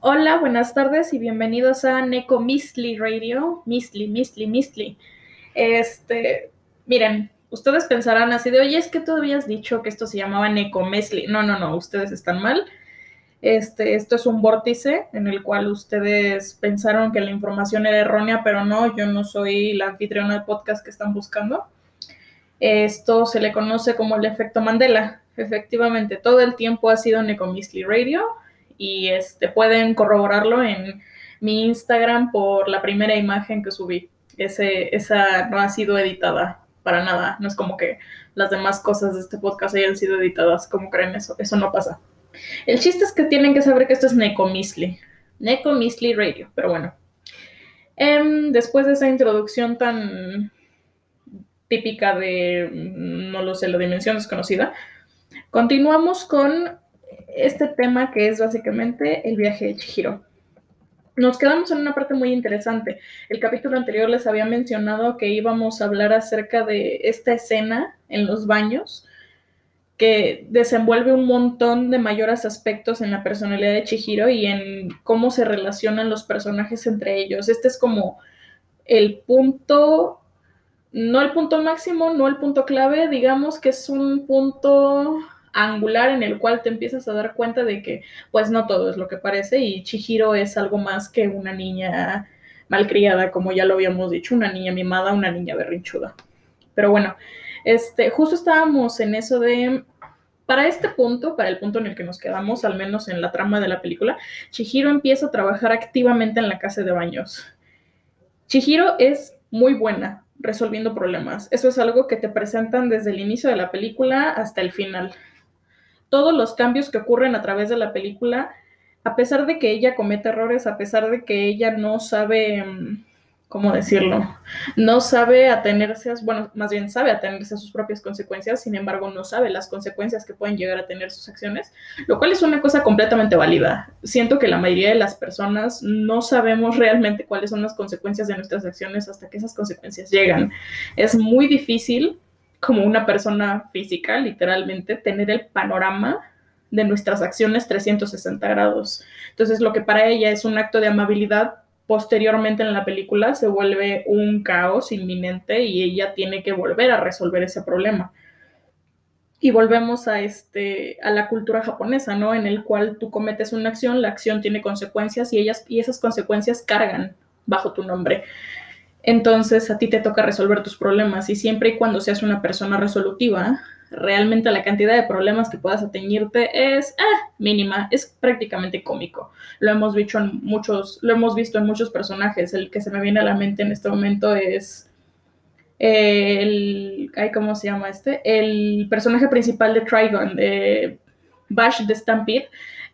Hola, buenas tardes y bienvenidos a Neko Mistly Radio. Mistly, Mistly, Mistly. Este, miren, ustedes pensarán así de, oye, es que tú habías dicho que esto se llamaba Neko Mistly. No, no, no, ustedes están mal. Este, esto es un vórtice en el cual ustedes pensaron que la información era errónea, pero no, yo no soy la anfitriona del podcast que están buscando. Esto se le conoce como el efecto Mandela. Efectivamente, todo el tiempo ha sido Neko Mistly Radio y este, pueden corroborarlo en mi Instagram por la primera imagen que subí. Ese, esa no ha sido editada para nada. No es como que las demás cosas de este podcast hayan sido editadas. como creen eso? Eso no pasa. El chiste es que tienen que saber que esto es Necomisli. Necomisli Radio. Pero bueno. Em, después de esa introducción tan típica de, no lo sé, la dimensión desconocida, continuamos con este tema que es básicamente el viaje de Chihiro. Nos quedamos en una parte muy interesante. El capítulo anterior les había mencionado que íbamos a hablar acerca de esta escena en los baños que desenvuelve un montón de mayores aspectos en la personalidad de Chihiro y en cómo se relacionan los personajes entre ellos. Este es como el punto, no el punto máximo, no el punto clave, digamos que es un punto angular en el cual te empiezas a dar cuenta de que pues no todo es lo que parece y Chihiro es algo más que una niña malcriada, como ya lo habíamos dicho, una niña mimada, una niña berrinchuda. Pero bueno, este, justo estábamos en eso de para este punto, para el punto en el que nos quedamos, al menos en la trama de la película, Chihiro empieza a trabajar activamente en la casa de baños. Chihiro es muy buena resolviendo problemas. Eso es algo que te presentan desde el inicio de la película hasta el final todos los cambios que ocurren a través de la película, a pesar de que ella comete errores, a pesar de que ella no sabe, mm, ¿cómo decirlo? No sabe atenerse, a, bueno, más bien sabe atenerse a sus propias consecuencias, sin embargo no sabe las consecuencias que pueden llegar a tener sus acciones, lo cual es una cosa completamente válida. Siento que la mayoría de las personas no sabemos realmente cuáles son las consecuencias de nuestras acciones hasta que esas consecuencias llegan. Es muy difícil como una persona física, literalmente, tener el panorama de nuestras acciones 360 grados. Entonces, lo que para ella es un acto de amabilidad, posteriormente en la película se vuelve un caos inminente y ella tiene que volver a resolver ese problema. Y volvemos a, este, a la cultura japonesa, ¿no? En el cual tú cometes una acción, la acción tiene consecuencias y, ellas, y esas consecuencias cargan bajo tu nombre entonces a ti te toca resolver tus problemas y siempre y cuando seas una persona resolutiva, realmente la cantidad de problemas que puedas ateñirte es ah, mínima, es prácticamente cómico. Lo hemos visto en muchos, lo hemos visto en muchos personajes. El que se me viene a la mente en este momento es el, ¿cómo se llama este? El personaje principal de Trigon, de Bash the Stampede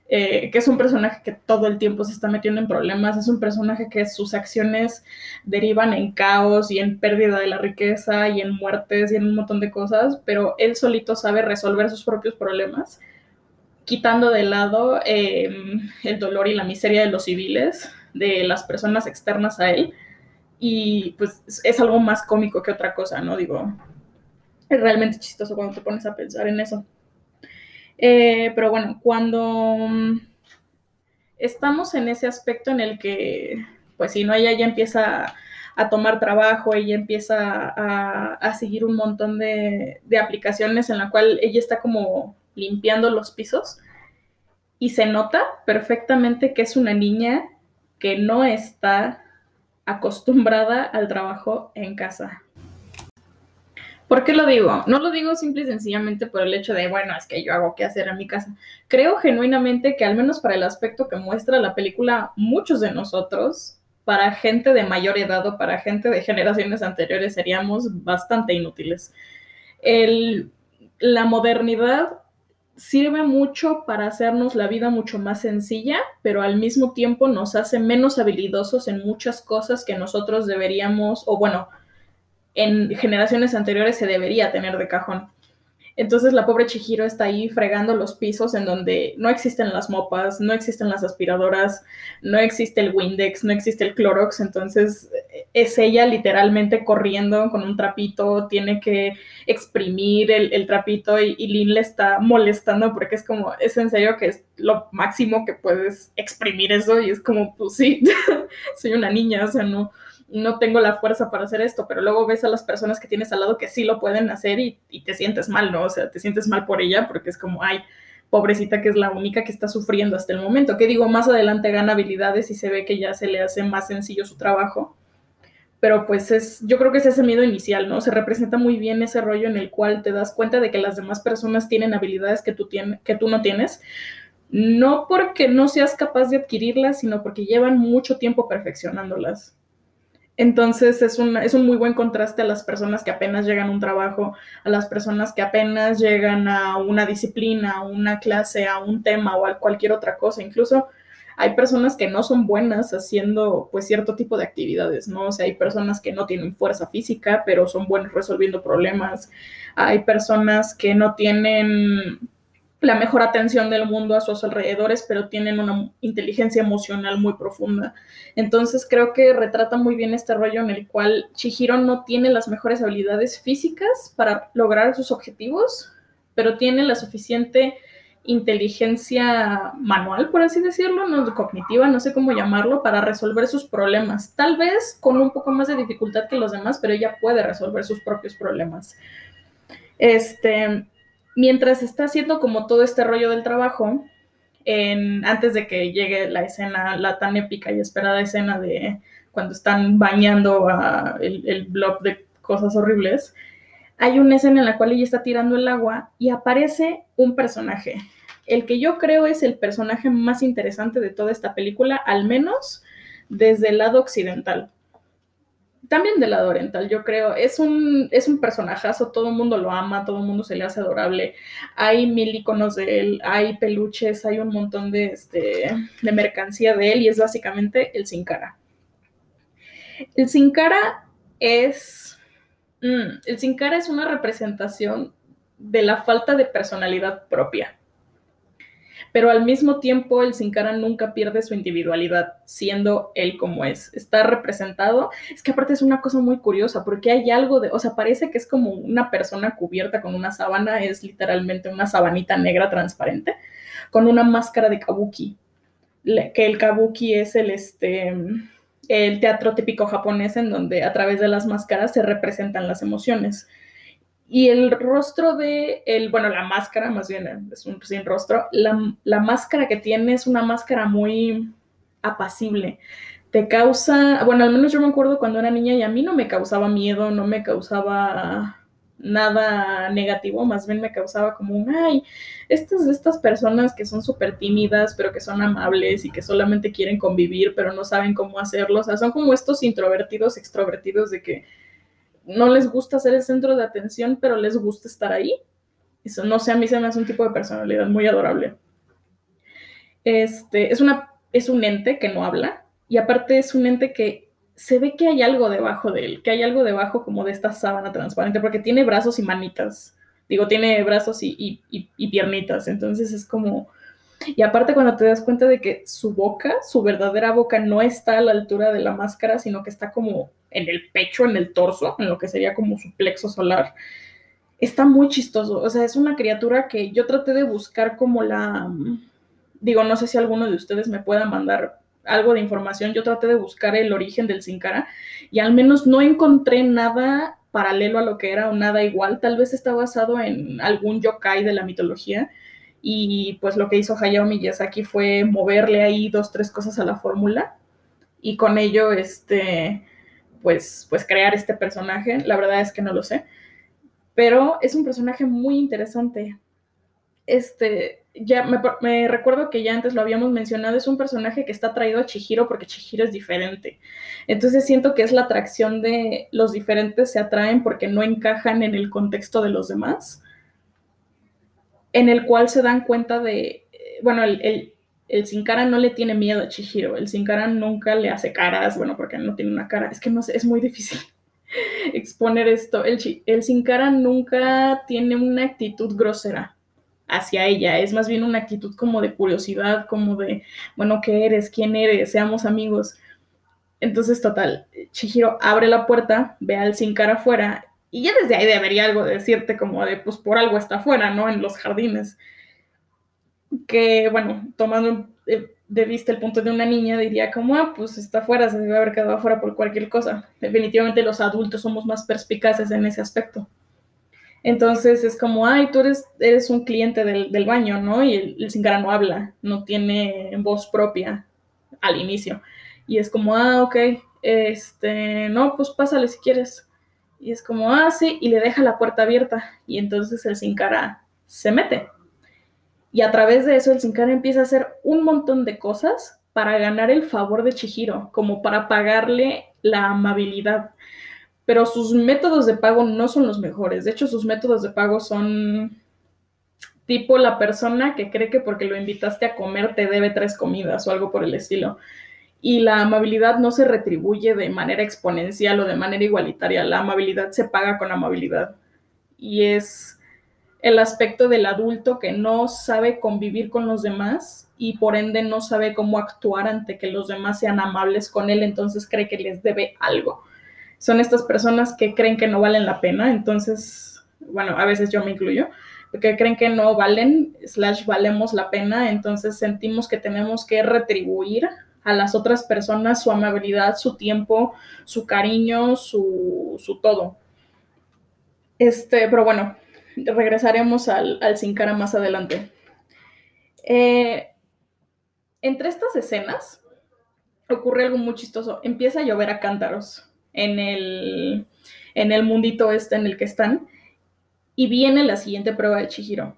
eh, que es un personaje que todo el tiempo se está metiendo en problemas, es un personaje que sus acciones derivan en caos y en pérdida de la riqueza y en muertes y en un montón de cosas, pero él solito sabe resolver sus propios problemas, quitando de lado em, el dolor y la miseria de los civiles, de las personas externas a él, y pues es algo más cómico que otra cosa, ¿no? Digo, es realmente chistoso cuando te pones a pensar en eso. Eh, pero bueno, cuando mm, estamos en ese aspecto en el que, pues si no, ella ya empieza a tomar trabajo, ella empieza a, seguir un montón de, de, aplicaciones en la cual ella está como limpiando los pisos y se nota perfectamente que es una niña que no está acostumbrada al trabajo en casa. ¿Por qué lo digo? No lo digo simple y sencillamente por el hecho de, bueno, es que yo hago qué hacer en mi casa. Creo genuinamente que al menos para el aspecto que muestra la película, muchos de nosotros, para gente de mayor edad o para gente de generaciones anteriores, seríamos bastante inútiles. la modernidad sirve mucho para hacernos la vida mucho más sencilla, pero al mismo tiempo nos hace menos habilidosos en muchas cosas que nosotros deberíamos, o bueno, en generaciones anteriores se debería tener de cajón. Entonces la pobre Chihiro está ahí fregando los pisos en donde no existen las mopas, no existen las aspiradoras, no existe el Windex, no existe el Clorox, entonces es ella literalmente corriendo con un trapito, tiene que exprimir el, trapito y, y, Lynn le está molestando porque es como, es en serio que es lo máximo que puedes exprimir eso y es como, pues sí, soy una niña, o sea, no, no tengo la fuerza para hacer esto, pero luego ves a las personas que tienes al lado que sí lo pueden hacer y, te sientes mal, ¿no? O sea, te sientes mal por ella porque es como, ay, pobrecita que es la única que está sufriendo hasta el momento. Que digo, más adelante gana habilidades y se ve que ya se le hace más sencillo su trabajo. Pero pues es, yo creo que es ese miedo inicial, ¿no? Se representa muy bien ese rollo en el cual te das cuenta de que las demás personas tienen habilidades que tú, que tú no tienes. No porque no seas capaz de adquirirlas, sino porque llevan mucho tiempo perfeccionándolas. Entonces es un, es un muy buen contraste a las personas que apenas llegan a un trabajo, a las personas que apenas llegan a una disciplina, a una clase, a un tema o a cualquier otra cosa. Incluso hay personas que no son buenas haciendo pues cierto tipo de actividades, ¿no? O sea, hay personas que no tienen fuerza física, pero son buenos resolviendo problemas. Hay personas que no tienen la mejor atención del mundo a sus alrededores, pero tienen una inteligencia emocional muy profunda. Entonces creo que retrata muy bien este rollo en el cual Chihiro no tiene las mejores habilidades físicas para lograr sus objetivos, pero tiene la suficiente inteligencia manual, por así decirlo, no cognitiva, no sé cómo llamarlo, para resolver sus problemas. Tal vez con un poco más de dificultad que los demás, pero ella puede resolver sus propios problemas. Este, mientras está haciendo como todo este rollo del trabajo, antes de que llegue la escena, la tan épica y esperada escena de cuando están bañando el, el blob de cosas horribles, hay una escena en la cual ella está tirando el agua y aparece un personaje. El que yo creo es el personaje más interesante de toda esta película, al menos desde el lado occidental también del lado oriental, yo creo. Es un, es un personajazo, todo el mundo lo ama, todo el mundo se le hace adorable. Hay mil iconos de él, hay peluches, hay un montón de, este, de mercancía de él y es básicamente el Sin Cara. El Sin Cara es. Mm, el Sin Cara es una representación de la falta de personalidad propia pero al mismo tiempo el Sin Cara nunca pierde su individualidad, siendo él como es. Está representado, es que aparte es una cosa muy curiosa, porque hay algo de, o sea, parece que es como una persona cubierta con una sábana, es literalmente una sabanita negra transparente, con una máscara de kabuki, que el kabuki es el, este, el teatro típico japonés en donde a través de las máscaras se representan las emociones. Y el rostro de, el, bueno, la máscara, más bien es un sin rostro, la, la máscara que tiene es una máscara muy apacible. Te causa, bueno, al menos yo me acuerdo cuando era niña y a mí no me causaba miedo, no me causaba nada negativo, más bien me causaba como un, ay, estas, estas personas que son súper tímidas, pero que son amables y que solamente quieren convivir, pero no saben cómo hacerlo, o sea, son como estos introvertidos, extrovertidos de que no les gusta ser el centro de atención, pero les gusta estar ahí. Eso no sé, a mí se me hace un tipo de personalidad muy adorable. Este, es, una, es un ente que no habla y aparte es un ente que se ve que hay algo debajo de él, que hay algo debajo como de esta sábana transparente, porque tiene brazos y manitas. Digo, tiene brazos y, y piernitas, entonces es como... Y aparte cuando te das cuenta de que su boca, su verdadera boca, no está a la altura de la máscara, sino que está como en el pecho, en el torso, en lo que sería como su plexo solar. Está muy chistoso, o sea, es una criatura que yo traté de buscar como la, digo, no sé si alguno de ustedes me pueda mandar algo de información, yo traté de buscar el origen del Sin Cara y al menos no encontré nada paralelo a lo que era o nada igual, tal vez está basado en algún yokai de la mitología y pues lo que hizo Hayao Miyazaki fue moverle ahí dos, tres cosas a la fórmula y con ello, este, pues, pues crear este personaje. La verdad es que no lo sé. Pero es un personaje muy interesante. Este, ya me, recuerdo que ya antes lo habíamos mencionado, es un personaje que está traído a Chihiro porque Chihiro es diferente. Entonces siento que es la atracción de los diferentes se atraen porque no encajan en el contexto de los demás, en el cual se dan cuenta de, bueno, el, el Sin Cara no le tiene miedo a Chihiro, el Sin Cara nunca le hace caras, bueno, porque no tiene una cara, es que no sé, es muy difícil. exponer esto. El, el sin cara nunca tiene una actitud grosera hacia ella, es más bien una actitud como de curiosidad, como de, bueno, ¿qué eres? ¿Quién eres? Seamos amigos. Entonces, total, Chihiro abre la puerta, ve al sin cara afuera y ya desde ahí debería algo decirte como de, pues por algo está afuera, ¿no? En los jardines. Que, bueno, tomando de vista el punto de una niña, diría como, ah, pues está afuera, se debe haber quedado afuera por cualquier cosa. Definitivamente los adultos somos más perspicaces en ese aspecto. Entonces es como, ay, tú eres, eres un cliente del, del baño, ¿no? Y el, el Singara no habla, no tiene voz propia al inicio. Y es como, ah, ok, este, no, pues pásale si quieres. Y es como, ah, sí, y le deja la puerta abierta. Y entonces el Sin Cara se mete. Y a través de eso el Sin Cara empieza a hacer un montón de cosas para ganar el favor de Chihiro, como para pagarle la amabilidad. Pero sus métodos de pago no son los mejores. De hecho, sus métodos de pago son tipo la persona que cree que porque lo invitaste a comer te debe tres comidas o algo por el estilo y la amabilidad no se retribuye de manera exponencial o de manera igualitaria, la amabilidad se paga con amabilidad. Y es el aspecto del adulto que no sabe convivir con los demás y por ende no sabe cómo actuar ante que los demás sean amables con él, entonces cree que les debe algo. Son estas personas que creen que no valen la pena, entonces, bueno, a veces yo me incluyo, que creen que no valen, slash valemos la pena, entonces sentimos que tenemos que retribuir a las otras personas su amabilidad, su tiempo, su cariño, su, su todo. Este, pero bueno, regresaremos al, al Sin Cara más adelante. Eh, entre estas escenas ocurre algo muy chistoso. Empieza a llover a cántaros en el, en el mundito este en el que están. Y viene la siguiente prueba de Chihiro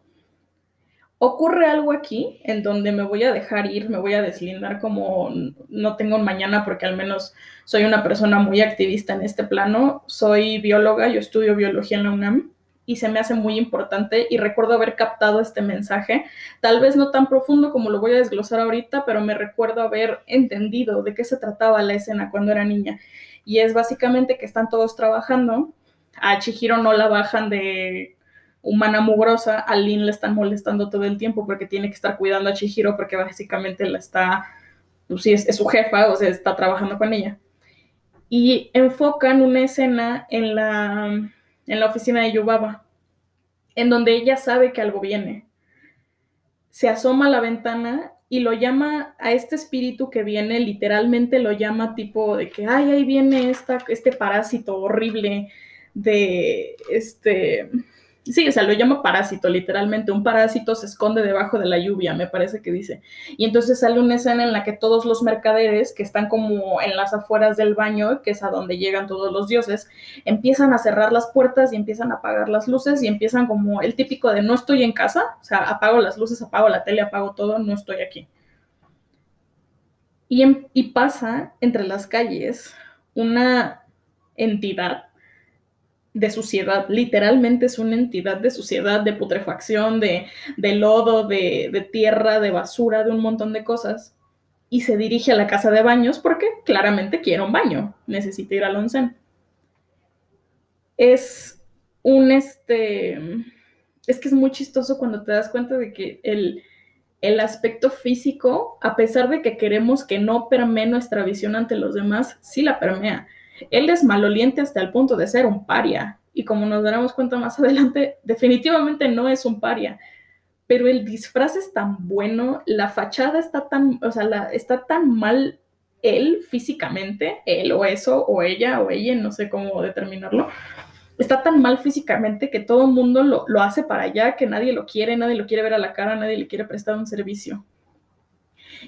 ocurre algo aquí en donde me voy a dejar ir, me voy a deslindar como no tengo mañana porque al menos soy una persona muy activista en este plano. Soy bióloga, yo estudio biología en la UNAM y se me hace muy importante y recuerdo haber captado este mensaje, tal vez no tan profundo como lo voy a desglosar ahorita, pero me recuerdo haber entendido de qué se trataba la escena cuando era niña. Y es básicamente que están todos trabajando, a Chihiro no la bajan de humana mugrosa, a Lin le están molestando todo el tiempo porque tiene que estar cuidando a Chihiro porque básicamente la está, pues sí, es, su jefa, o sea, está trabajando con ella. Y enfocan una escena en la, en la oficina de Yubaba, en donde ella sabe que algo viene. Se asoma a la ventana y lo llama a este espíritu que viene, literalmente lo llama tipo de que, ay, ahí viene esta, este parásito horrible de, este, Sí, o sea, lo llama parásito, literalmente. Un parásito se esconde debajo de la lluvia, me parece que dice. Y entonces sale una escena en la que todos los mercaderes, que están como en las afueras del baño, que es a donde llegan todos los dioses, empiezan a cerrar las puertas y empiezan a apagar las luces y empiezan como el típico de no estoy en casa, o sea, apago las luces, apago la tele, apago todo, no estoy aquí. Y, y pasa entre las calles una entidad de suciedad, literalmente es una entidad de suciedad, de putrefacción, de, lodo, de, de, tierra, de basura, de un montón de cosas, y se dirige a la casa de baños porque claramente quiere un baño, necesita ir al onsen. Es un, este, es que es muy chistoso cuando te das cuenta de que el, el aspecto físico, a pesar de que queremos que no permee nuestra visión ante los demás, sí la permea él es maloliente hasta el punto de ser un paria. Y como nos daremos cuenta más adelante, definitivamente no es un paria. Pero el disfraz es tan bueno, la fachada está tan, o sea, está tan mal él físicamente, él o eso, o ella, o ella, no sé cómo determinarlo, está tan mal físicamente que todo el mundo lo, lo, hace para allá, que nadie lo quiere, nadie lo quiere ver a la cara, nadie le quiere prestar un servicio.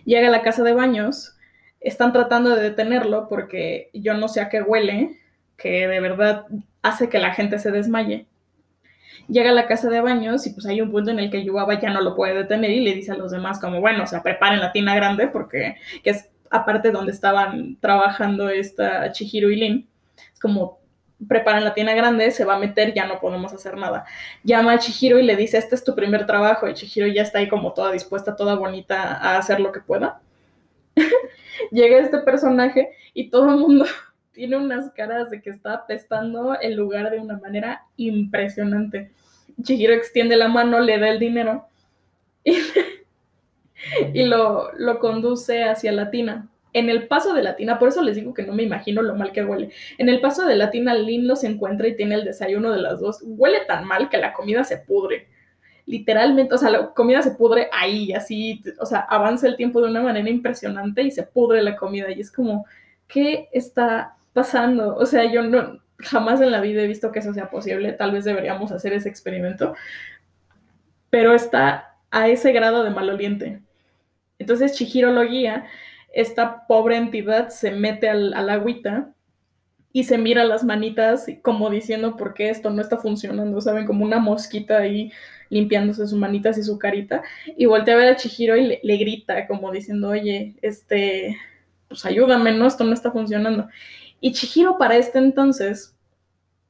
Llega a la casa de baños están tratando de detenerlo porque yo no sé a qué huele, que de verdad hace que la gente se desmaye. Llega a la casa de baños y pues hay un punto en el que Yubaba ya no lo puede detener y le dice a los demás como, bueno, o sea, preparen la tina grande porque, que es aparte donde estaban trabajando esta Chihiro y Lin, es como, preparen la tina grande, se va a meter, ya no podemos hacer nada. Llama a Chihiro y le dice, este es tu primer trabajo y Chihiro ya está ahí como toda dispuesta, toda bonita a hacer lo que pueda. llega este personaje y todo el mundo tiene unas caras de que está apestando el lugar de una manera impresionante. Chihiro extiende la mano, le da el dinero y, lo, lo, conduce hacia la tina. En el paso de la tina, por eso les digo que no me imagino lo mal que huele. En el paso de la tina, Lin los encuentra y tiene el desayuno de las dos. Huele tan mal que la comida se pudre. Literalmente, o sea, la comida se pudre ahí, así, o sea, avanza el tiempo de una manera impresionante y se pudre la comida. Y es como, ¿qué está pasando? O sea, yo no, jamás en la vida he visto que eso sea posible. Tal vez deberíamos hacer ese experimento. Pero está a ese grado de maloliente. Entonces Chihiro lo guía, esta pobre entidad se mete al, al agüita y se mira las manitas como diciendo por qué esto no está funcionando, ¿saben? Como una mosquita ahí limpiándose sus manitas y su carita y voltea a ver a Chihiro y le, le grita como diciendo, oye, este, pues ayúdame, ¿no? Esto no está funcionando. Y Chihiro para este entonces,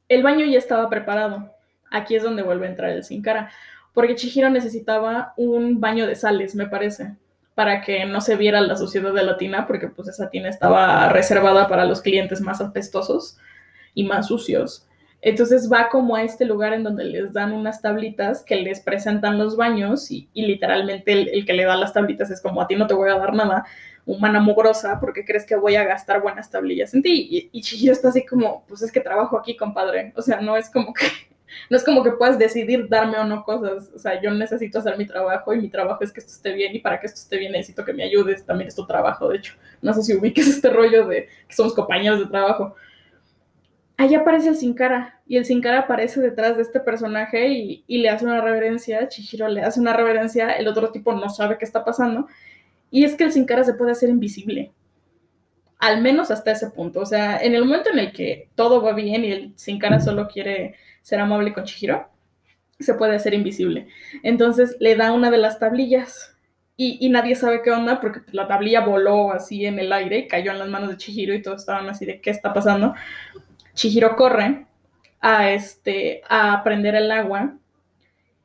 el baño ya estaba preparado. Aquí es donde vuelve a entrar el sin cara porque Chihiro necesitaba un baño de sales, me parece, para que no se viera la suciedad de la tina, porque pues esa tina estaba reservada para los clientes más apestosos y más sucios. Entonces va como a este lugar en donde les dan unas tablitas que les presentan los baños y, literalmente el, que le da las tablitas es como a ti no te voy a dar nada, humana mugrosa, porque crees que voy a gastar buenas tablillas en ti. Y, y está así como, pues es que trabajo aquí, compadre. O sea, no es como que no es como que puedas decidir darme o no cosas. O sea, yo necesito hacer mi trabajo y mi trabajo es que esto esté bien y para que esto esté bien necesito que me ayudes. También es tu trabajo, de hecho. No sé si ubiques este rollo de que somos compañeros de trabajo. Ahí aparece el Sin Cara y el Sin Cara aparece detrás de este personaje y, y le hace una reverencia. Chihiro le hace una reverencia, el otro tipo no sabe qué está pasando. Y es que el Sin Cara se puede hacer invisible al menos hasta ese punto. O sea, en el momento en el que todo va bien y el Sin Cara solo quiere ser amable con Chihiro, se puede hacer invisible. Entonces le da una de las tablillas y, nadie sabe qué onda porque la tablilla voló así en el aire y cayó en las manos de Chihiro y todos estaban así de qué está pasando. Chihiro corre a, este, a prender el agua,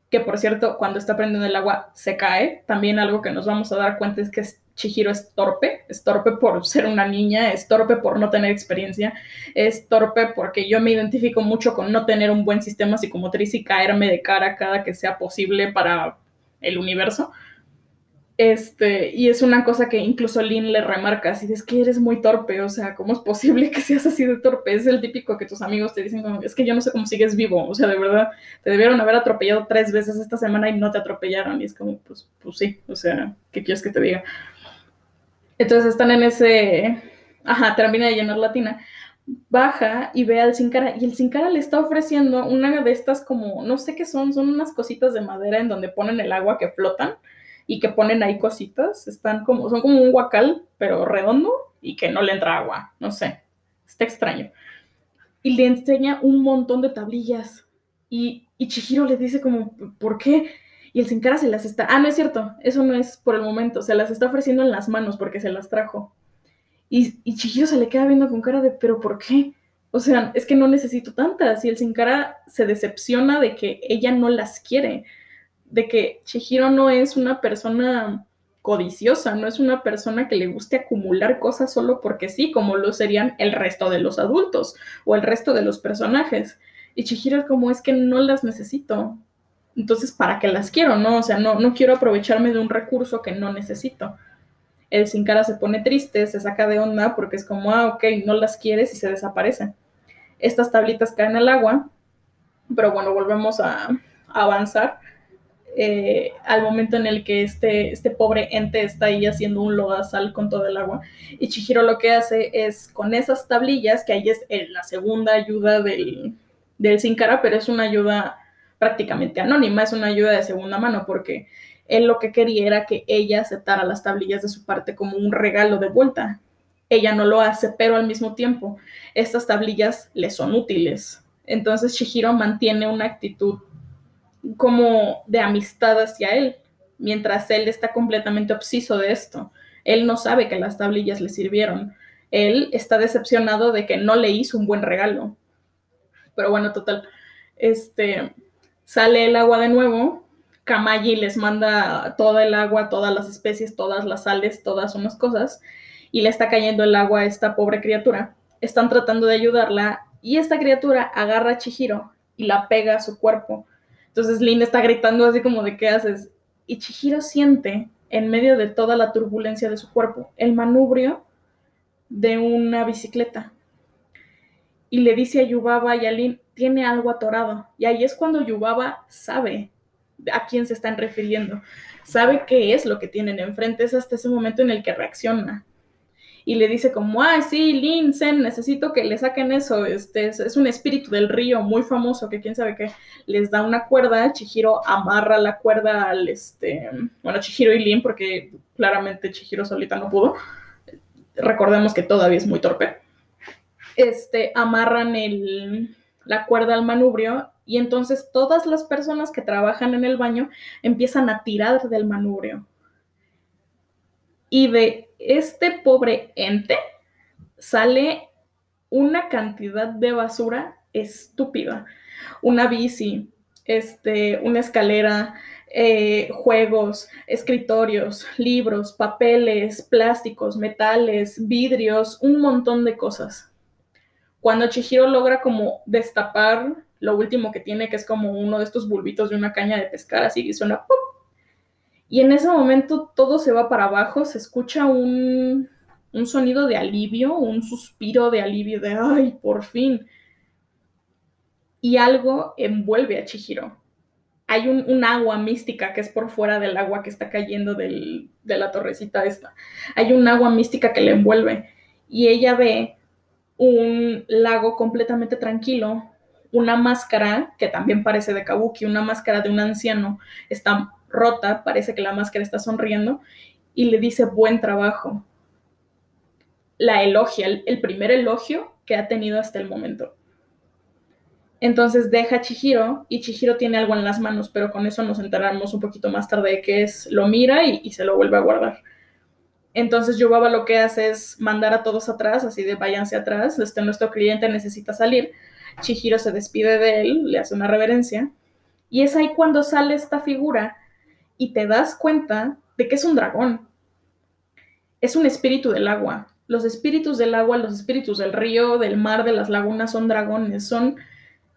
que por cierto, cuando está prendiendo el agua se cae. También algo que nos vamos a dar cuenta es que Chihiro es torpe, es torpe por ser una niña, es torpe por no tener experiencia, es torpe porque yo me identifico mucho con no tener un buen sistema psicomotriz y caerme de cara cada que sea posible para el universo. Este, y es una cosa que incluso Lynn le remarca, así es que eres muy torpe, o sea, ¿cómo es posible que seas así de torpe? Es el típico que tus amigos te dicen, es que yo no sé cómo sigues vivo, o sea, de verdad, te debieron haber atropellado tres veces esta semana y no te atropellaron, y es como, pues, pues sí, o sea, ¿qué quieres que te diga? Entonces están en ese, ajá, termina de llenar la tina, baja y ve al Sin Cara y el Sin Cara le está ofreciendo una de estas como, no sé qué son, son unas cositas de madera en donde ponen el agua que flotan y que ponen ahí cositas, están como, son como un guacal, pero redondo y que no le entra agua, no sé, está extraño. Y le enseña un montón de tablillas y, y Chihiro le dice como, ¿por qué? Y el Sin Cara se las está... Ah, no es cierto, eso no es por el momento, se las está ofreciendo en las manos porque se las trajo. Y, y Chihiro se le queda viendo con cara de, ¿pero por qué? O sea, es que no necesito tantas. Y el Sin Cara se decepciona de que ella no las quiere, de que Chihiro no es una persona codiciosa, no es una persona que le guste acumular cosas solo porque sí, como lo serían el resto de los adultos o el resto de los personajes. Y Chihiro como es que no las necesito, entonces, ¿para qué las quiero? No, o sea, no, no quiero aprovecharme de un recurso que no necesito. El sin cara se pone triste, se saca de onda porque es como, ah, ok, no las quieres y se desaparecen. Estas tablitas caen al agua, pero bueno, volvemos a, avanzar. Eh, al momento en el que este, este pobre ente está ahí haciendo un lodazal con todo el agua. Y Chihiro lo que hace es con esas tablillas, que ahí es la segunda ayuda del, del sin cara, pero es una ayuda prácticamente anónima, es una ayuda de segunda mano porque él lo que quería era que ella aceptara las tablillas de su parte como un regalo de vuelta. Ella no lo hace, pero al mismo tiempo estas tablillas le son útiles. Entonces Shihiro mantiene una actitud como de amistad hacia él, mientras él está completamente obseso de esto. Él no sabe que las tablillas le sirvieron. Él está decepcionado de que no le hizo un buen regalo. Pero bueno, total. Este, Sale el agua de nuevo, Kamayi les manda toda el agua, todas las especies, todas las sales, todas unas cosas, y le está cayendo el agua a esta pobre criatura. están tratando de ayudarla y esta criatura agarra a Chihiro y la pega a su cuerpo. Entonces Lin está gritando así como de ¿qué haces? Y Chihiro siente en medio de toda la turbulencia de su cuerpo el manubrio de una bicicleta. Y le dice a Yubaba y a Lin, tiene algo atorado. Y ahí es cuando Yubaba sabe a quién se están refiriendo. Sabe qué es lo que tienen enfrente. Es hasta ese momento en el que reacciona y le dice como, ay, sí, Lin, Zen, necesito que le saquen eso, este, es, un espíritu del río muy famoso que quién sabe qué, les da una cuerda, Chihiro amarra la cuerda al, este, bueno, Chihiro y Lin, porque claramente Chihiro solita no pudo, recordemos que todavía es muy torpe, este, amarran el, la cuerda al manubrio y entonces todas las personas que trabajan en el baño empiezan a tirar del manubrio. Y de este pobre ente sale una cantidad de basura estúpida. Una bici, este, una escalera, eh, juegos, escritorios, libros, papeles, plásticos, metales, vidrios, un montón de cosas. Cuando Chihiro logra como destapar lo último que tiene, que es como uno de estos bulbitos de una caña de pescar, así y suena ¡pum! Y en ese momento todo se va para abajo, se escucha un, sonido de alivio, un suspiro de alivio de, ay, por fin. Y algo envuelve a Chihiro. Hay un, agua mística que es por fuera del agua que está cayendo de la torrecita esta. Hay un agua mística que le envuelve. Y ella ve un lago completamente tranquilo, una máscara que también parece de Kabuki, una máscara de un anciano, está rota, parece que la máscara está sonriendo, y le dice buen trabajo. La elogia, el, primer elogio que ha tenido hasta el momento. Entonces deja a Chihiro y Chihiro tiene algo en las manos, pero con eso nos enteramos un poquito más tarde de que es, lo mira y, se lo vuelve a guardar. Entonces Yubaba lo que hace es mandar a todos atrás, así de váyanse atrás, este, nuestro cliente necesita salir. Chihiro se despide de él, le hace una reverencia, y es ahí cuando sale esta figura y te das cuenta de que es un dragón. Es un espíritu del agua. Los espíritus del agua, los espíritus del río, del mar, de las lagunas son dragones. Son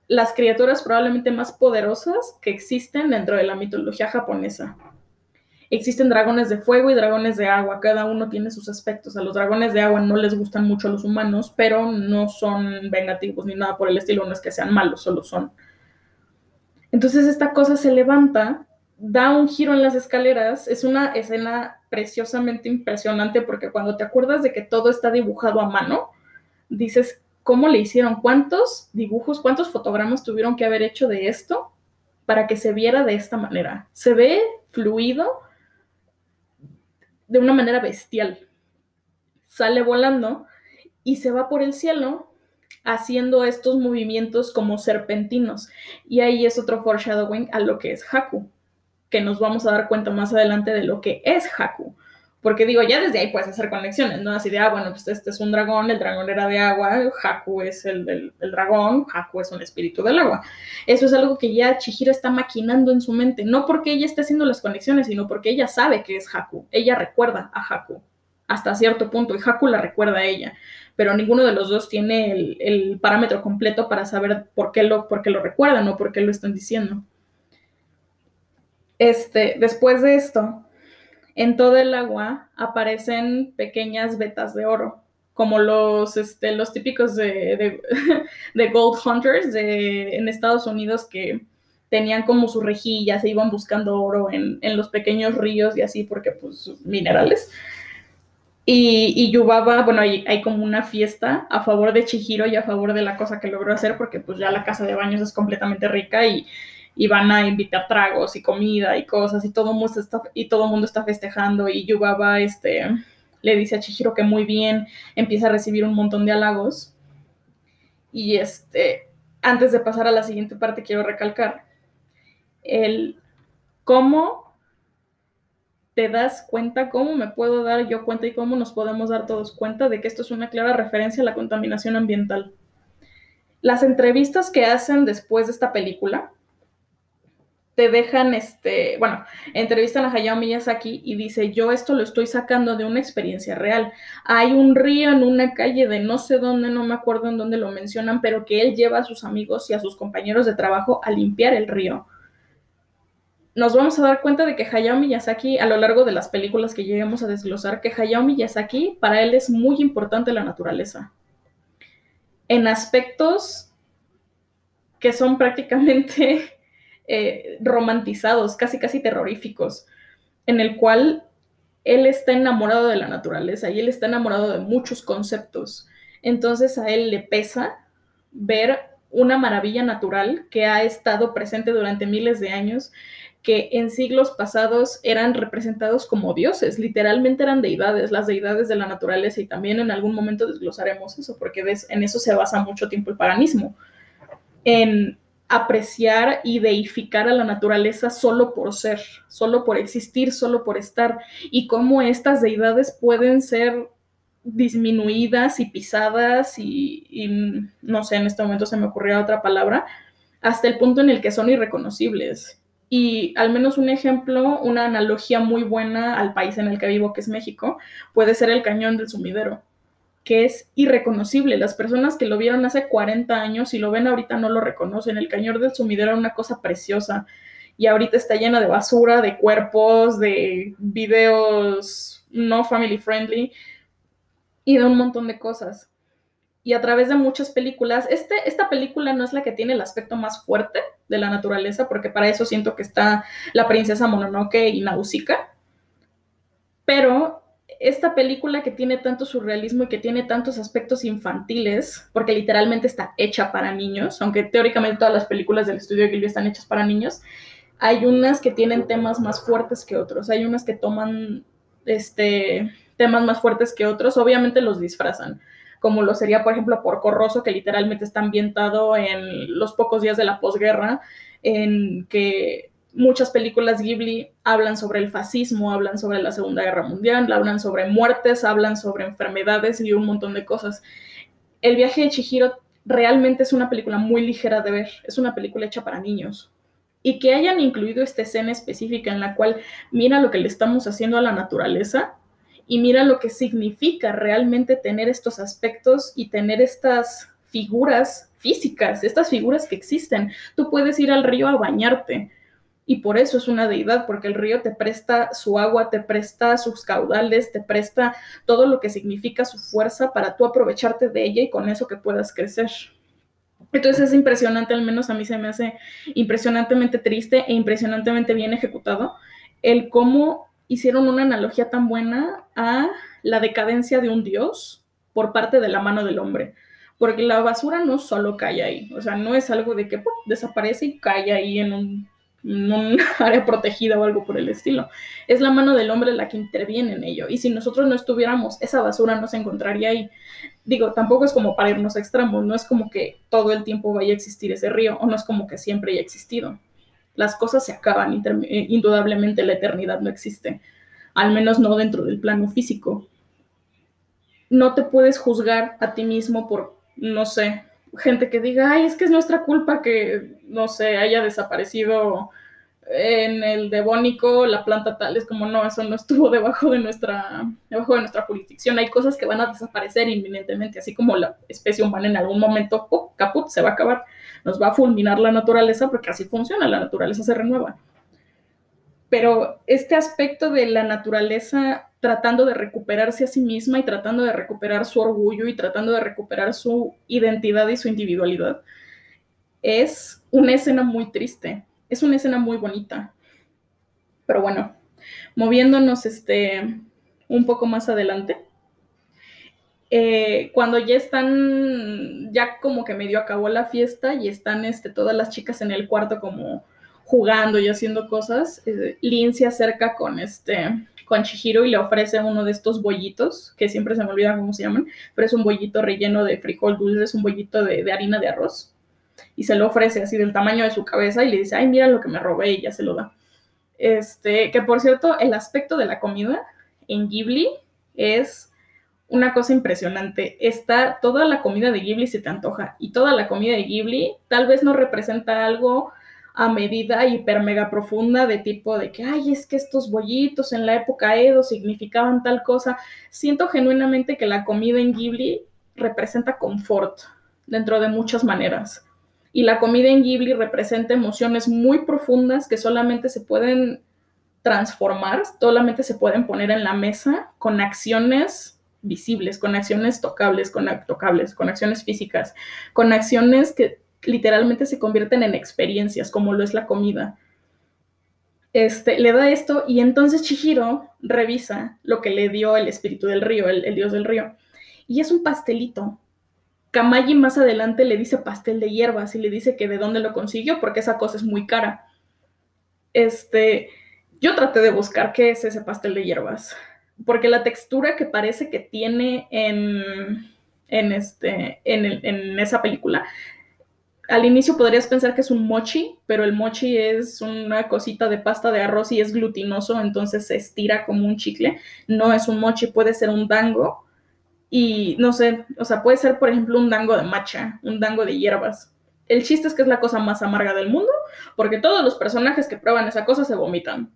las criaturas probablemente más poderosas que existen dentro de la mitología japonesa. Existen dragones de fuego y dragones de agua, cada uno tiene sus aspectos. A los dragones de agua no les gustan mucho los humanos, pero no son vengativos ni nada por el estilo, no es que sean malos, solo son. Entonces esta cosa se levanta da un giro en las escaleras. Es una escena preciosamente impresionante porque cuando te acuerdas de que todo está dibujado a mano, dices, ¿cómo le hicieron? ¿Cuántos dibujos, cuántos fotogramas tuvieron que haber hecho de esto para que se viera de esta manera? Se ve fluido de una manera bestial. Sale volando y se va por el cielo haciendo estos movimientos como serpentinos. Y ahí es otro foreshadowing a lo que es Haku que nos vamos a dar cuenta más adelante de lo que es Haku. Porque digo, ya desde ahí puedes hacer conexiones, ¿no? Así de, ah, bueno, pues este es un dragón, el dragón era de agua, Haku es el del dragón, Haku es un espíritu del agua. Eso es algo que ya Chihiro está maquinando en su mente, no porque ella esté haciendo las conexiones, sino porque ella sabe que es Haku. Ella recuerda a Haku hasta cierto punto y Haku la recuerda a ella, pero ninguno de los dos tiene el, parámetro completo para saber por qué, lo, lo recuerdan o por qué lo están diciendo. Este, después de esto, en todo el agua aparecen pequeñas vetas de oro, como los, este, los típicos de, de, Gold Hunters de, en Estados Unidos que tenían como sus rejillas e iban buscando oro en, los pequeños ríos y así, porque pues minerales. Y, y Yubaba, bueno, hay, hay, como una fiesta a favor de Chihiro y a favor de la cosa que logró hacer, porque pues ya la casa de baños es completamente rica y y van a invitar tragos y comida y cosas y todo mundo está, y todo mundo está festejando y Yubaba este, le dice a Chihiro que muy bien, empieza a recibir un montón de halagos. Y este, antes de pasar a la siguiente parte quiero recalcar el cómo te das cuenta, cómo me puedo dar yo cuenta y cómo nos podemos dar todos cuenta de que esto es una clara referencia a la contaminación ambiental. Las entrevistas que hacen después de esta película, te dejan, este, bueno, entrevistan a Hayao Miyazaki y dice, yo esto lo estoy sacando de una experiencia real. Hay un río en una calle de no sé dónde, no me acuerdo en dónde lo mencionan, pero que él lleva a sus amigos y a sus compañeros de trabajo a limpiar el río. Nos vamos a dar cuenta de que Hayao Miyazaki, a lo largo de las películas que lleguemos a desglosar, que Hayao Miyazaki, para él es muy importante la naturaleza. En aspectos que son prácticamente eh, romantizados, casi casi terroríficos, en el cual él está enamorado de la naturaleza y él está enamorado de muchos conceptos. Entonces a él le pesa ver una maravilla natural que ha estado presente durante miles de años, que en siglos pasados eran representados como dioses, literalmente eran deidades, las deidades de la naturaleza, y también en algún momento desglosaremos eso, porque en eso se basa mucho tiempo el paganismo, en apreciar y deificar a la naturaleza solo por ser, solo por existir, solo por estar, y cómo estas deidades pueden ser disminuidas y pisadas y, no sé, en este momento se me ocurrió otra palabra, hasta el punto en el que son irreconocibles. Y al menos un ejemplo, una analogía muy buena al país en el que vivo, que es México, puede ser el cañón del sumidero que es irreconocible. Las personas que lo vieron hace 40 años y lo ven ahorita no lo reconocen. El cañón del sumidero era una cosa preciosa y ahorita está llena de basura, de cuerpos, de videos no family friendly y de un montón de cosas. Y a través de muchas películas, este, esta película no es la que tiene el aspecto más fuerte de la naturaleza, porque para eso siento que está la princesa Mononoke y Nausicaa, pero esta película que tiene tanto surrealismo y que tiene tantos aspectos infantiles, porque literalmente está hecha para niños, aunque teóricamente todas las películas del estudio Ghibli están hechas para niños, hay unas que tienen temas más fuertes que otros, hay unas que toman este, temas más fuertes que otros, obviamente los disfrazan, como lo sería, por ejemplo, Porco Rosso, que literalmente está ambientado en los pocos días de la posguerra, en que muchas películas Ghibli hablan sobre el fascismo, hablan sobre la Segunda Guerra Mundial, hablan sobre muertes, hablan sobre enfermedades y un montón de cosas. El viaje de Chihiro realmente es una película muy ligera de ver, es una película hecha para niños. Y que hayan incluido esta escena específica en la cual mira lo que le estamos haciendo a la naturaleza y mira lo que significa realmente tener estos aspectos y tener estas figuras físicas, estas figuras que existen. Tú puedes ir al río a bañarte, y por eso es una deidad, porque el río te presta su agua, te presta sus caudales, te presta todo lo que significa su fuerza para tú aprovecharte de ella y con eso que puedas crecer. Entonces es impresionante, al menos a mí se me hace impresionantemente triste e impresionantemente bien ejecutado el cómo hicieron una analogía tan buena a la decadencia de un dios por parte de la mano del hombre. Porque la basura no solo cae ahí, o sea, no es algo de que desaparece y cae ahí en un un área protegida o algo por el estilo. Es la mano del hombre la que interviene en ello. Y si nosotros no estuviéramos, esa basura no se encontraría ahí. Digo, tampoco es como para irnos a extremos, no es como que todo el tiempo vaya a existir ese río, o no es como que siempre haya existido. Las cosas se acaban, eh, indudablemente la eternidad no existe, al menos no dentro del plano físico. No te puedes juzgar a ti mismo por, no sé, gente que diga, ay, es que es nuestra culpa que, no sé, haya desaparecido en el devónico la planta tal, es como, no, eso no estuvo debajo de nuestra, debajo de nuestra jurisdicción, hay cosas que van a desaparecer inminentemente, así como la especie humana en algún momento, caput, se va a acabar, nos va a fulminar la naturaleza porque así funciona, la naturaleza se renueva. Pero este aspecto de la naturaleza tratando de recuperarse a sí misma y tratando de recuperar su orgullo y tratando de recuperar su identidad y su individualidad. Es una escena muy triste, es una escena muy bonita. Pero bueno, moviéndonos este, un poco más adelante, eh, cuando ya están, ya como que medio acabó la fiesta y están este, todas las chicas en el cuarto como jugando y haciendo cosas, eh, Lynn se acerca con este con Chihiro y le ofrece uno de estos bollitos, que siempre se me olvida cómo se llaman, pero es un bollito relleno de frijol dulce, es un bollito de, harina de arroz. Y se lo ofrece así del tamaño de su cabeza y le dice, ay, mira lo que me robé y ya se lo da. Este, que por cierto, el aspecto de la comida en Ghibli es una cosa impresionante. Está toda la comida de Ghibli se te antoja y toda la comida de Ghibli tal vez no representa algo a medida hiper mega profunda de tipo de que, ay, es que estos bollitos en la época Edo significaban tal cosa. Siento genuinamente que la comida en Ghibli representa confort dentro de muchas maneras. Y la comida en Ghibli representa emociones muy profundas que solamente se pueden transformar, solamente se pueden poner en la mesa con acciones visibles, con acciones tocables, con tocables, con acciones físicas, con acciones que literalmente se convierten en experiencias, como lo es la comida. Este, le da esto y entonces Chihiro revisa lo que le dio el espíritu del río, el, dios del río. Y es un pastelito. Kamaji más adelante le dice pastel de hierbas y le dice que de dónde lo consiguió porque esa cosa es muy cara. Este, yo traté de buscar qué es ese pastel de hierbas, porque la textura que parece que tiene en, en, este, en, en esa película al inicio podrías pensar que es un mochi, pero el mochi es una cosita de pasta de arroz y es glutinoso, entonces se estira como un chicle. No es un mochi, puede ser un dango. Y no sé, o sea, puede ser, por ejemplo, un dango de matcha, un dango de hierbas. El chiste es que es la cosa más amarga del mundo, porque todos los personajes que prueban esa cosa se vomitan.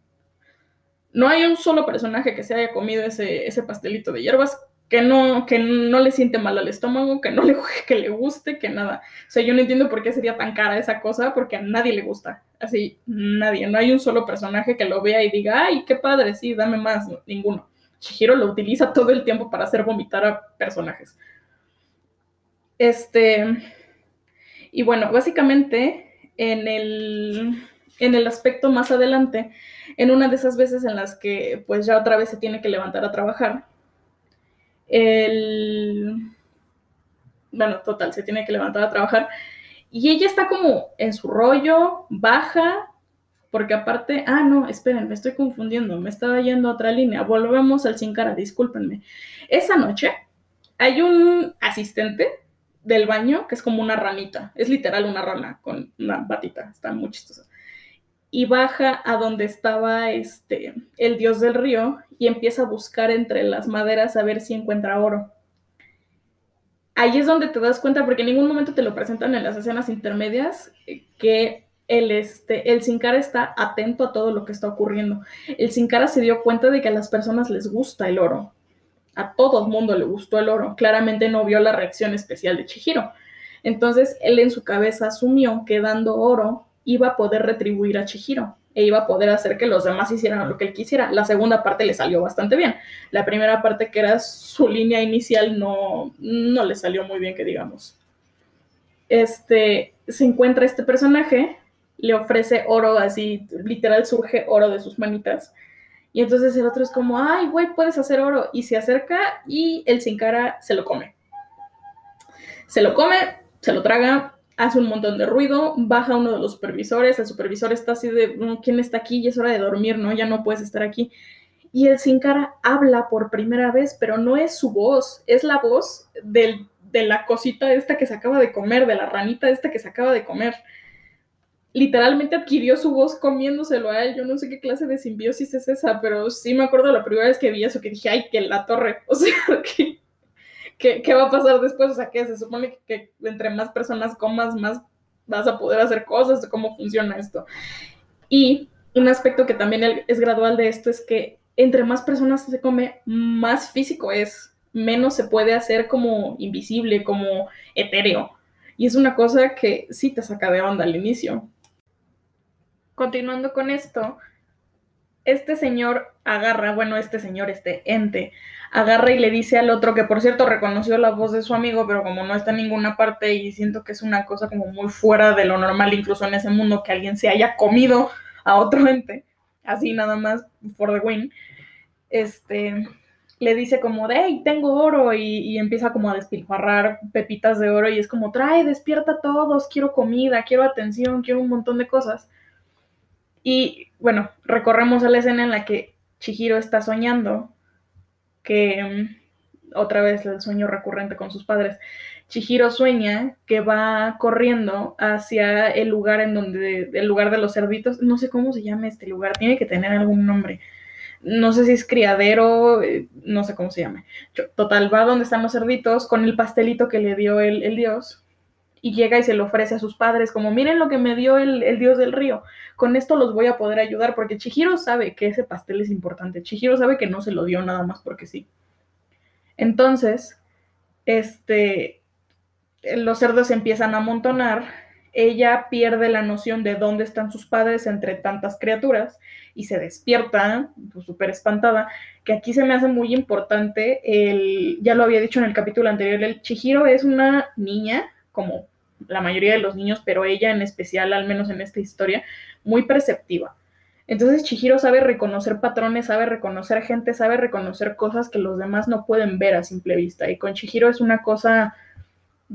No hay un solo personaje que se haya comido ese, ese pastelito de hierbas que no, que no le siente mal al estómago, que no le, que le guste, que nada. O sea, yo no entiendo por qué sería tan cara esa cosa, porque a nadie le gusta. Así, nadie. No hay un solo personaje que lo vea y diga, ay, qué padre, sí, dame más. ninguno. Shihiro lo utiliza todo el tiempo para hacer vomitar a personajes. Este. Y bueno, básicamente, en el, en el aspecto más adelante, en una de esas veces en las que pues ya otra vez se tiene que levantar a trabajar, el... Bueno, total, se tiene que levantar a trabajar. Y ella está como en su rollo, baja, porque aparte, ah, no, esperen, me estoy confundiendo, me estaba yendo a otra línea. Volvemos al sin cara, discúlpenme. Esa noche hay un asistente del baño que es como una ranita, es literal una rana con una batita, está muy chistosa y baja a donde estaba este, el dios del río y empieza a buscar entre las maderas a ver si encuentra oro. Ahí es donde te das cuenta, porque en ningún momento te lo presentan en las escenas intermedias, que el, este, el Sin está atento a todo lo que está ocurriendo. El Sin se dio cuenta de que a las personas les gusta el oro. A todo el mundo le gustó el oro. Claramente no vio la reacción especial de Chihiro. Entonces él en su cabeza asumió que dando oro iba a poder retribuir a Chihiro e iba a poder hacer que los demás hicieran lo que él quisiera. La segunda parte le salió bastante bien. La primera parte, que era su línea inicial, no, no le salió muy bien, que digamos. Este, se encuentra este personaje, le ofrece oro, así, literal surge oro de sus manitas. Y entonces el otro es como, ay, güey, puedes hacer oro. Y se acerca y el sin cara se lo come. Se lo come, se lo traga, hace un montón de ruido, baja uno de los supervisores, el supervisor está así de, mm, ¿quién está aquí? Ya es hora de dormir, ¿no? Ya no puedes estar aquí. Y el sin cara habla por primera vez, pero no es su voz, es la voz de la cosita esta que se acaba de comer, de la ranita esta que se acaba de comer. Literalmente adquirió su voz comiéndoselo a él. Yo no sé qué clase de simbiosis es esa, pero sí me acuerdo la primera vez que vi eso, que dije, ay, que la torre. O sea, que ¿qué, va a pasar después? O sea, que se supone que, entre más personas comas, más vas a poder hacer cosas, cómo funciona esto. Y un aspecto que también es gradual de esto es que entre más personas se come, más físico es, menos se puede hacer como invisible, como etéreo. Y es una cosa que sí te saca de onda al inicio. Continuando con esto, este señor agarra, bueno, este señor, este ente, agarra y le dice al otro, que por cierto reconoció la voz de su amigo, pero como no está en ninguna parte y siento que es una cosa como muy fuera de lo normal, incluso en ese mundo, que alguien se haya comido a otro ente, así nada más, for the win, este, le dice como hey, tengo oro, y, y, empieza como a despilfarrar pepitas de oro, y es como, trae, despierta a todos, quiero comida, quiero atención, quiero un montón de cosas. Y bueno, recorremos a la escena en la que Chihiro está soñando, que mm, otra vez el sueño recurrente con sus padres. Chihiro sueña que va corriendo hacia el lugar en donde, el lugar de los cerditos, no sé cómo se llama este lugar, tiene que tener algún nombre. No sé si es criadero, eh, no sé cómo se llama. Total, va donde están los cerditos con el pastelito que le dio el, el dios y llega y se lo ofrece a sus padres como miren lo que me dio el, el, dios del río, con esto los voy a poder ayudar porque Chihiro sabe que ese pastel es importante, Chihiro sabe que no se lo dio nada más porque sí. Entonces, este, los cerdos se empiezan a amontonar, ella pierde la noción de dónde están sus padres entre tantas criaturas y se despierta, pues, súper espantada, que aquí se me hace muy importante, el, ya lo había dicho en el capítulo anterior, el Chihiro es una niña, como la mayoría de los niños, pero ella en especial, al menos en esta historia, muy perceptiva. Entonces Chihiro sabe reconocer patrones, sabe reconocer gente, sabe reconocer cosas que los demás no pueden ver a simple vista. Y con Chihiro es una cosa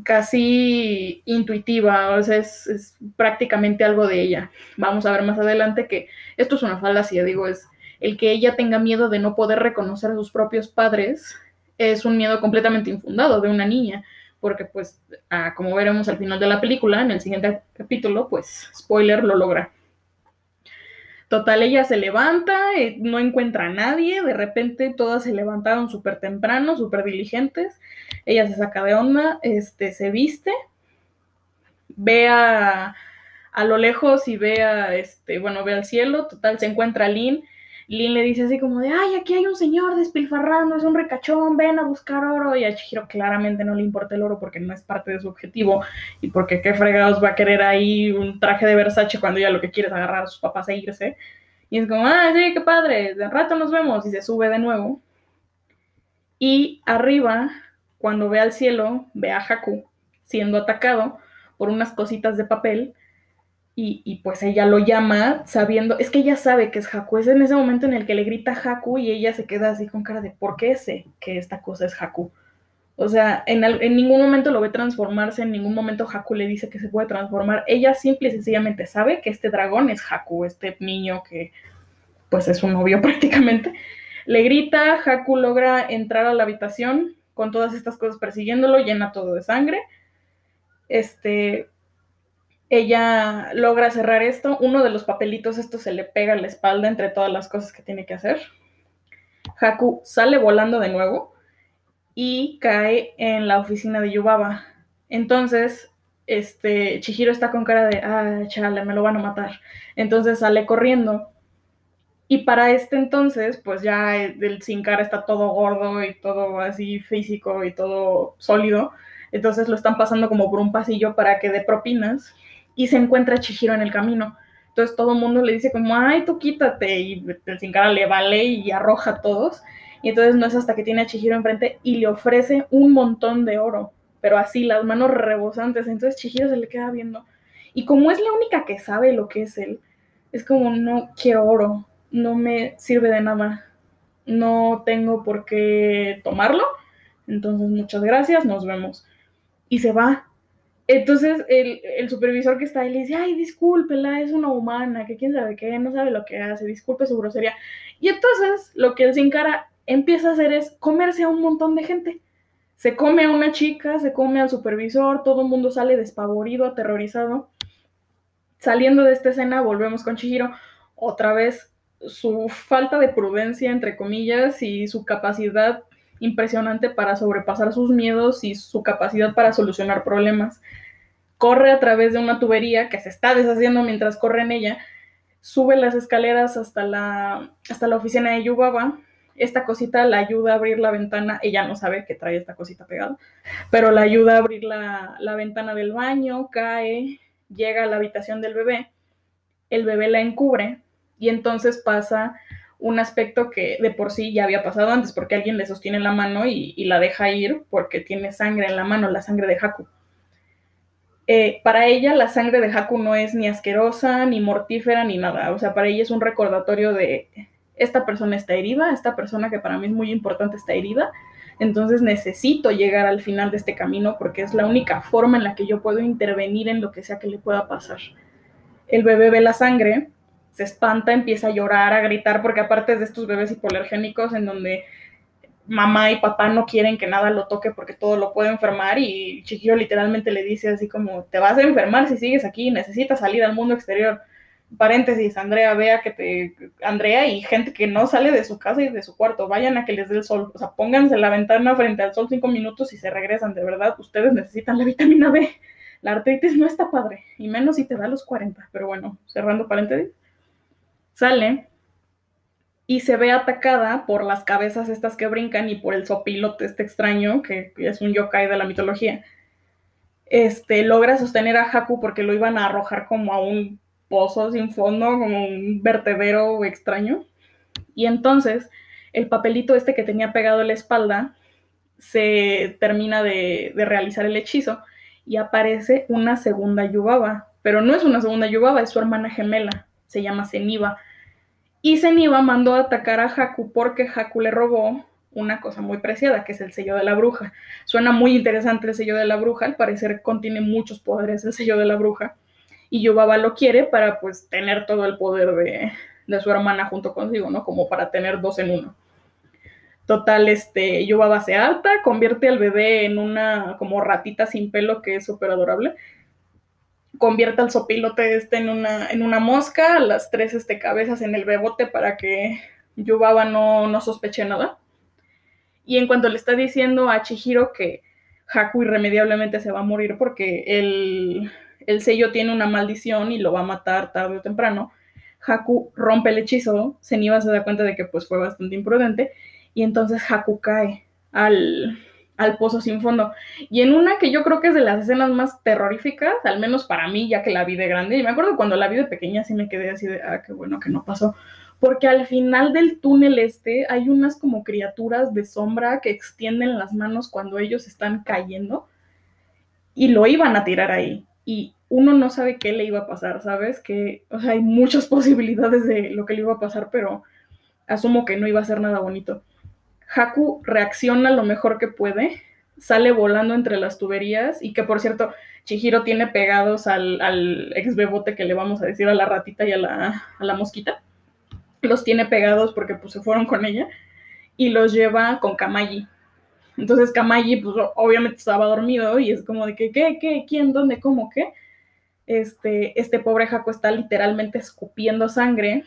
casi intuitiva, o sea, es, es, prácticamente algo de ella. Vamos a ver más adelante que esto es una falacia, digo, es el que ella tenga miedo de no poder reconocer a sus propios padres, es un miedo completamente infundado de una niña porque pues, ah, como veremos al final de la película, en el siguiente capítulo, pues, spoiler, lo logra. Total, ella se levanta, eh, no encuentra a nadie, de repente todas se levantaron súper temprano, súper diligentes, ella se saca de onda, este, se viste, ve a, lo lejos y ve a, este, bueno, ve al cielo, total, se encuentra a Lynn, Lin le dice así como de, ay, aquí hay un señor despilfarrando, es un ricachón, ven a buscar oro. Y a Chihiro claramente no le importa el oro porque no es parte de su objetivo y porque qué fregados va a querer ahí un traje de Versace cuando ya lo que quiere es agarrar a sus papás e irse. Y es como, ah, sí, qué padre, de rato nos vemos. Y se sube de nuevo. Y arriba, cuando ve al cielo, ve a Haku siendo atacado por unas cositas de papel y, pues ella lo llama sabiendo, es que ella sabe que es Haku, es en ese momento en el que le grita Haku y ella se queda así con cara de, ¿por qué sé que esta cosa es Haku? O sea, en, en ningún momento lo ve transformarse, en ningún momento Haku le dice que se puede transformar, ella simple y sencillamente sabe que este dragón es Haku, este niño que pues es un novio prácticamente. Le grita, Haku logra entrar a la habitación con todas estas cosas persiguiéndolo, llena todo de sangre. Este, ella logra cerrar esto, uno de los papelitos, esto se le pega a la espalda entre todas las cosas que tiene que hacer. Haku sale volando de nuevo y cae en la oficina de Yubaba. Entonces, este, Chihiro está con cara de, ah, chale, me lo van a matar. Entonces sale corriendo. Y para este entonces, pues ya el sin cara está todo gordo y todo así físico y todo sólido. Entonces lo están pasando como por un pasillo para que dé propinas y se encuentra Chihiro en el camino. Entonces todo el mundo le dice como, ay, tú quítate, y el sin cara le vale y arroja a todos. Y entonces no es hasta que tiene a Chihiro enfrente y le ofrece un montón de oro, pero así, las manos rebosantes. Entonces Chihiro se le queda viendo. Y como es la única que sabe lo que es él, es como, no quiero oro, no me sirve de nada, no tengo por qué tomarlo. Entonces, muchas gracias, nos vemos. Y se va entonces el, supervisor que está ahí le dice, ay, discúlpela, es una humana, que quién sabe qué, no sabe lo que hace, disculpe su grosería. Y entonces lo que el sin cara empieza a hacer es comerse a un montón de gente. Se come a una chica, se come al supervisor, todo el mundo sale despavorido, aterrorizado. Saliendo de esta escena, volvemos con Chihiro. Otra vez, su falta de prudencia, entre comillas, y su capacidad impresionante para sobrepasar sus miedos y su capacidad para solucionar problemas. Corre a través de una tubería que se está deshaciendo mientras corre en ella, sube las escaleras hasta la, hasta la oficina de Yubaba. Esta cosita la ayuda a abrir la ventana. Ella no sabe que trae esta cosita pegada, pero la ayuda a abrir la, la ventana del baño, cae, llega a la habitación del bebé. El bebé la encubre y entonces pasa un aspecto que de por sí ya había pasado antes, porque alguien le sostiene la mano y, la deja ir porque tiene sangre en la mano, la sangre de Haku. Eh, para ella la sangre de Haku no es ni asquerosa, ni mortífera, ni nada. O sea, para ella es un recordatorio de esta persona está herida, esta persona que para mí es muy importante está herida. Entonces necesito llegar al final de este camino porque es la única forma en la que yo puedo intervenir en lo que sea que le pueda pasar. El bebé ve la sangre se espanta, empieza a llorar, a gritar, porque aparte es de estos bebés hipoalergénicos en donde mamá y papá no quieren que nada lo toque porque todo lo puede enfermar y Chihiro literalmente le dice así como, te vas a enfermar si sigues aquí, necesitas salir al mundo exterior. Paréntesis, Andrea, vea que te... Andrea y gente que no sale de su casa y de su cuarto, vayan a que les dé el sol, o sea, pónganse la ventana frente al sol cinco minutos y se regresan, de verdad, ustedes necesitan la vitamina B La artritis no está padre, y menos si te da los 40, pero bueno, cerrando paréntesis, sale y se ve atacada por las cabezas estas que brincan y por el sopilote este extraño, que es un yokai de la mitología. Este, logra sostener a Haku porque lo iban a arrojar como a un pozo sin fondo, como un vertedero extraño. Y entonces el papelito este que tenía pegado en la espalda se termina de, realizar el hechizo y aparece una segunda Yubaba. Pero no es una segunda Yubaba, es su hermana gemela, se llama Zeniba. Y Zeniba mandó a atacar a Haku porque Haku le robó una cosa muy preciada, que es el sello de la bruja. Suena muy interesante el sello de la bruja, al parecer contiene muchos poderes el sello de la bruja. Y Yubaba lo quiere para pues tener todo el poder de, de su hermana junto consigo, ¿no? Como para tener dos en uno. Total, este, Yubaba se alta, convierte al bebé en una como ratita sin pelo que es súper adorable. Convierte al sopilote este en una, en una mosca, las tres este, cabezas en el bebote para que Yubaba no, no sospeche nada. Y en cuanto le está diciendo a Chihiro que Haku irremediablemente se va a morir porque el, el sello tiene una maldición y lo va a matar tarde o temprano, Haku rompe el hechizo, Zeniba se da cuenta de que pues fue bastante imprudente y entonces Haku cae al, al pozo sin fondo. Y en una que yo creo que es de las escenas más terroríficas, al menos para mí, ya que la vi de grande, y me acuerdo cuando la vi de pequeña sí me quedé así de, ah, qué bueno que no pasó, porque al final del túnel este hay unas como criaturas de sombra que extienden las manos cuando ellos están cayendo y lo iban a tirar ahí. Y uno no sabe qué le iba a pasar, ¿sabes? Que, o sea, hay muchas posibilidades de lo que le iba a pasar, pero asumo que no iba a ser nada bonito. Haku reacciona lo mejor que puede, sale volando entre las tuberías y que por cierto, Chihiro tiene pegados al, al ex bebote que le vamos a decir a la ratita y a la, a la mosquita. Los tiene pegados porque pues se fueron con ella y los lleva con Kamaji. Entonces Kamaji pues obviamente estaba dormido y es como de que, ¿qué, qué, quién, dónde, cómo, qué? Este, este pobre Haku está literalmente escupiendo sangre,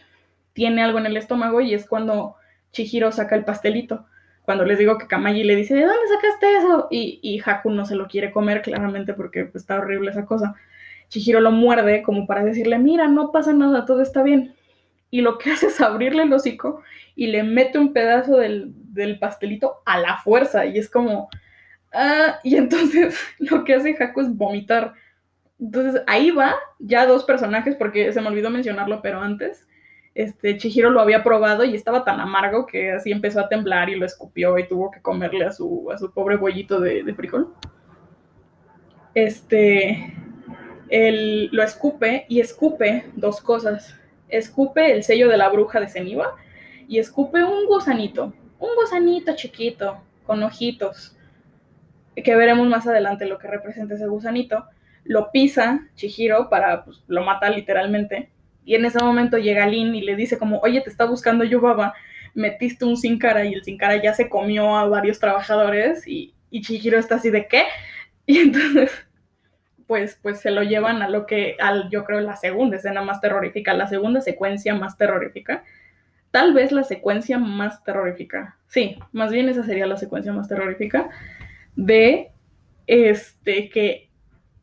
tiene algo en el estómago y es cuando Chihiro saca el pastelito. Cuando les digo que Kamaji le dice, ¿de dónde sacaste eso? Y, y Haku no se lo quiere comer, claramente, porque pues, está horrible esa cosa. Chihiro lo muerde como para decirle, mira, no pasa nada, todo está bien. Y lo que hace es abrirle el hocico y le mete un pedazo del, del pastelito a la fuerza. Y es como, ah, y entonces lo que hace Haku es vomitar. Entonces ahí va ya dos personajes, porque se me olvidó mencionarlo, pero antes este, Chihiro lo había probado y estaba tan amargo que así empezó a temblar y lo escupió y tuvo que comerle a su, a su pobre bollito de, de frijol. Este, él lo escupe y escupe dos cosas. Escupe el sello de la bruja de Zeniba y escupe un gusanito, un gusanito chiquito, con ojitos, que veremos más adelante lo que representa ese gusanito. Lo pisa Chihiro para, pues, lo mata literalmente y en ese momento llega Lin y le dice como, oye, te está buscando Yubaba, metiste un sin cara y el sin cara ya se comió a varios trabajadores y, y Chihiro está así de qué. Y entonces, pues, pues se lo llevan a lo que, al, yo creo, la segunda escena más terrorífica, la segunda secuencia más terrorífica. Tal vez la secuencia más terrorífica. Sí, más bien esa sería la secuencia más terrorífica de este que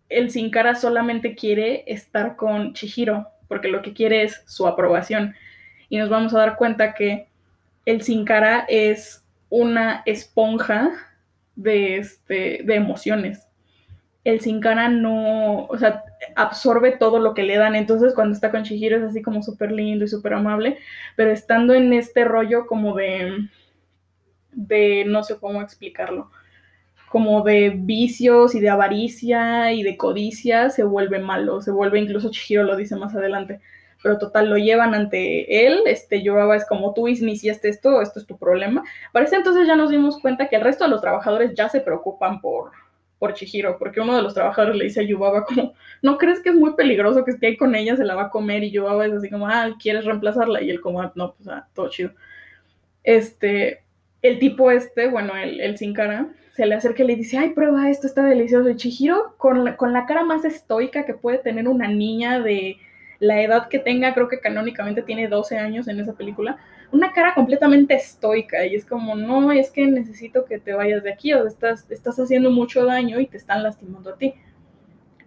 el sin cara solamente quiere estar con Chihiro porque lo que quiere es su aprobación. Y nos vamos a dar cuenta que el sin cara es una esponja de, este, de emociones. El sin cara no, o sea, absorbe todo lo que le dan. Entonces, cuando está con Chihiro es así como súper lindo y súper amable, pero estando en este rollo como de, de, no sé cómo explicarlo, como de vicios y de avaricia y de codicia se vuelve malo, se vuelve incluso Chihiro lo dice más adelante, pero total lo llevan ante él, este Yoraba es como tú iniciaste esto, esto es tu problema. Parece entonces ya nos dimos cuenta que el resto de los trabajadores ya se preocupan por por Chihiro, porque uno de los trabajadores le dice a Yubaba como, ¿no crees que es muy peligroso que esté ahí con ella, se la va a comer? Y Yubaba es así como, ah, ¿quieres reemplazarla? Y él como, ah, no, pues ah, todo chido. Este, el tipo este, bueno, el, el sin cara, se le acerca y le dice, ay, prueba esto, está delicioso. Y Chihiro, con la, con la cara más estoica que puede tener una niña de la edad que tenga, creo que canónicamente tiene 12 años en esa película, una cara completamente estoica y es como, no, es que necesito que te vayas de aquí o estás, estás haciendo mucho daño y te están lastimando a ti.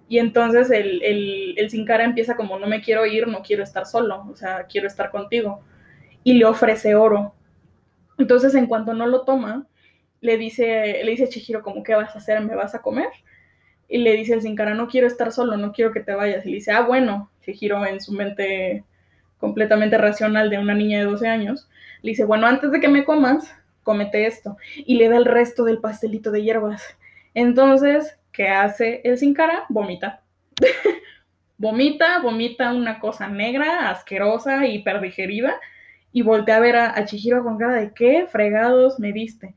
Y entonces el, el, el Sin Cara empieza como, no me quiero ir, no quiero estar solo, o sea, quiero estar contigo. Y le ofrece oro. Entonces, en cuanto no lo toma, le dice, le dice a Chihiro como, ¿qué vas a hacer? ¿Me vas a comer? Y le dice el Sin Cara, no quiero estar solo, no quiero que te vayas. Y le dice, ah, bueno, Chihiro en su mente completamente racional de una niña de 12 años, le dice, bueno, antes de que me comas, cómete esto. Y le da el resto del pastelito de hierbas. Entonces, ¿qué hace el sin cara? Vomita. vomita, vomita una cosa negra, asquerosa, hiperdigerida, y voltea a ver a, a Chihiro con cara de qué fregados me diste.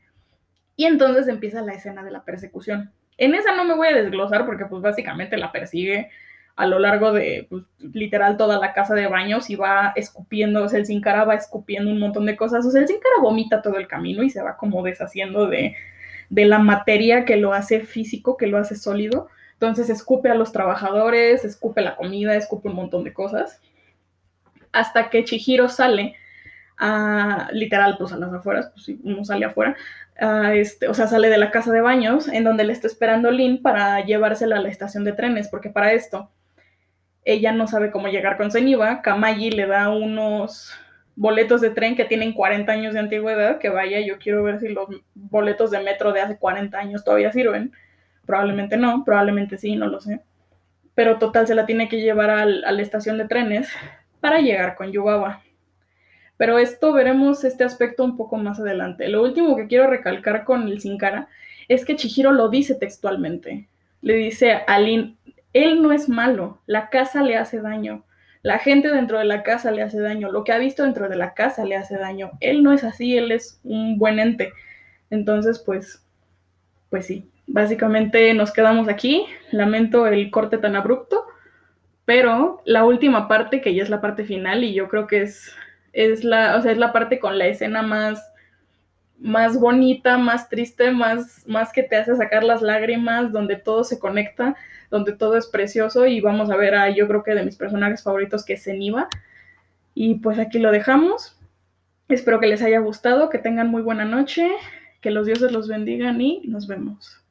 Y entonces empieza la escena de la persecución. En esa no me voy a desglosar porque pues básicamente la persigue a lo largo de pues, literal toda la casa de baños y va escupiendo, o sea, el sin cara va escupiendo un montón de cosas, o sea, el sin cara vomita todo el camino y se va como deshaciendo de, de la materia que lo hace físico, que lo hace sólido. Entonces escupe a los trabajadores, escupe la comida, escupe un montón de cosas. Hasta que Chihiro sale literal, pues a las afueras, pues si uno sale afuera, este, o sea, sale de la casa de baños, en donde le está esperando Lin para llevársela a la estación de trenes, porque para esto ella no sabe cómo llegar con Zeniba, Kamagi le da unos boletos de tren que tienen 40 años de antigüedad, que vaya, yo quiero ver si los boletos de metro de hace 40 años todavía sirven. Probablemente no, probablemente sí, no lo sé. Pero total, se la tiene que llevar al, a la estación de trenes para llegar con Yugawa. Pero esto veremos este aspecto un poco más adelante. Lo último que quiero recalcar con el Sin Cara es que Chihiro lo dice textualmente. Le dice a Lin, él no es malo, la casa le hace daño, la gente dentro de la casa le hace daño, lo que ha visto dentro de la casa le hace daño. Él no es así, él es un buen ente. Entonces, pues, pues sí, básicamente nos quedamos aquí. Lamento el corte tan abrupto, pero la última parte, que ya es la parte final, y yo creo que es, es la, o sea, es la parte con la escena más más bonita, más triste, más, más que te hace sacar las lágrimas, donde todo se conecta, donde todo es precioso y vamos a ver a yo creo que de mis personajes favoritos que es Zeniba. Y pues aquí lo dejamos. Espero que les haya gustado, que tengan muy buena noche, que los dioses los bendigan y nos vemos.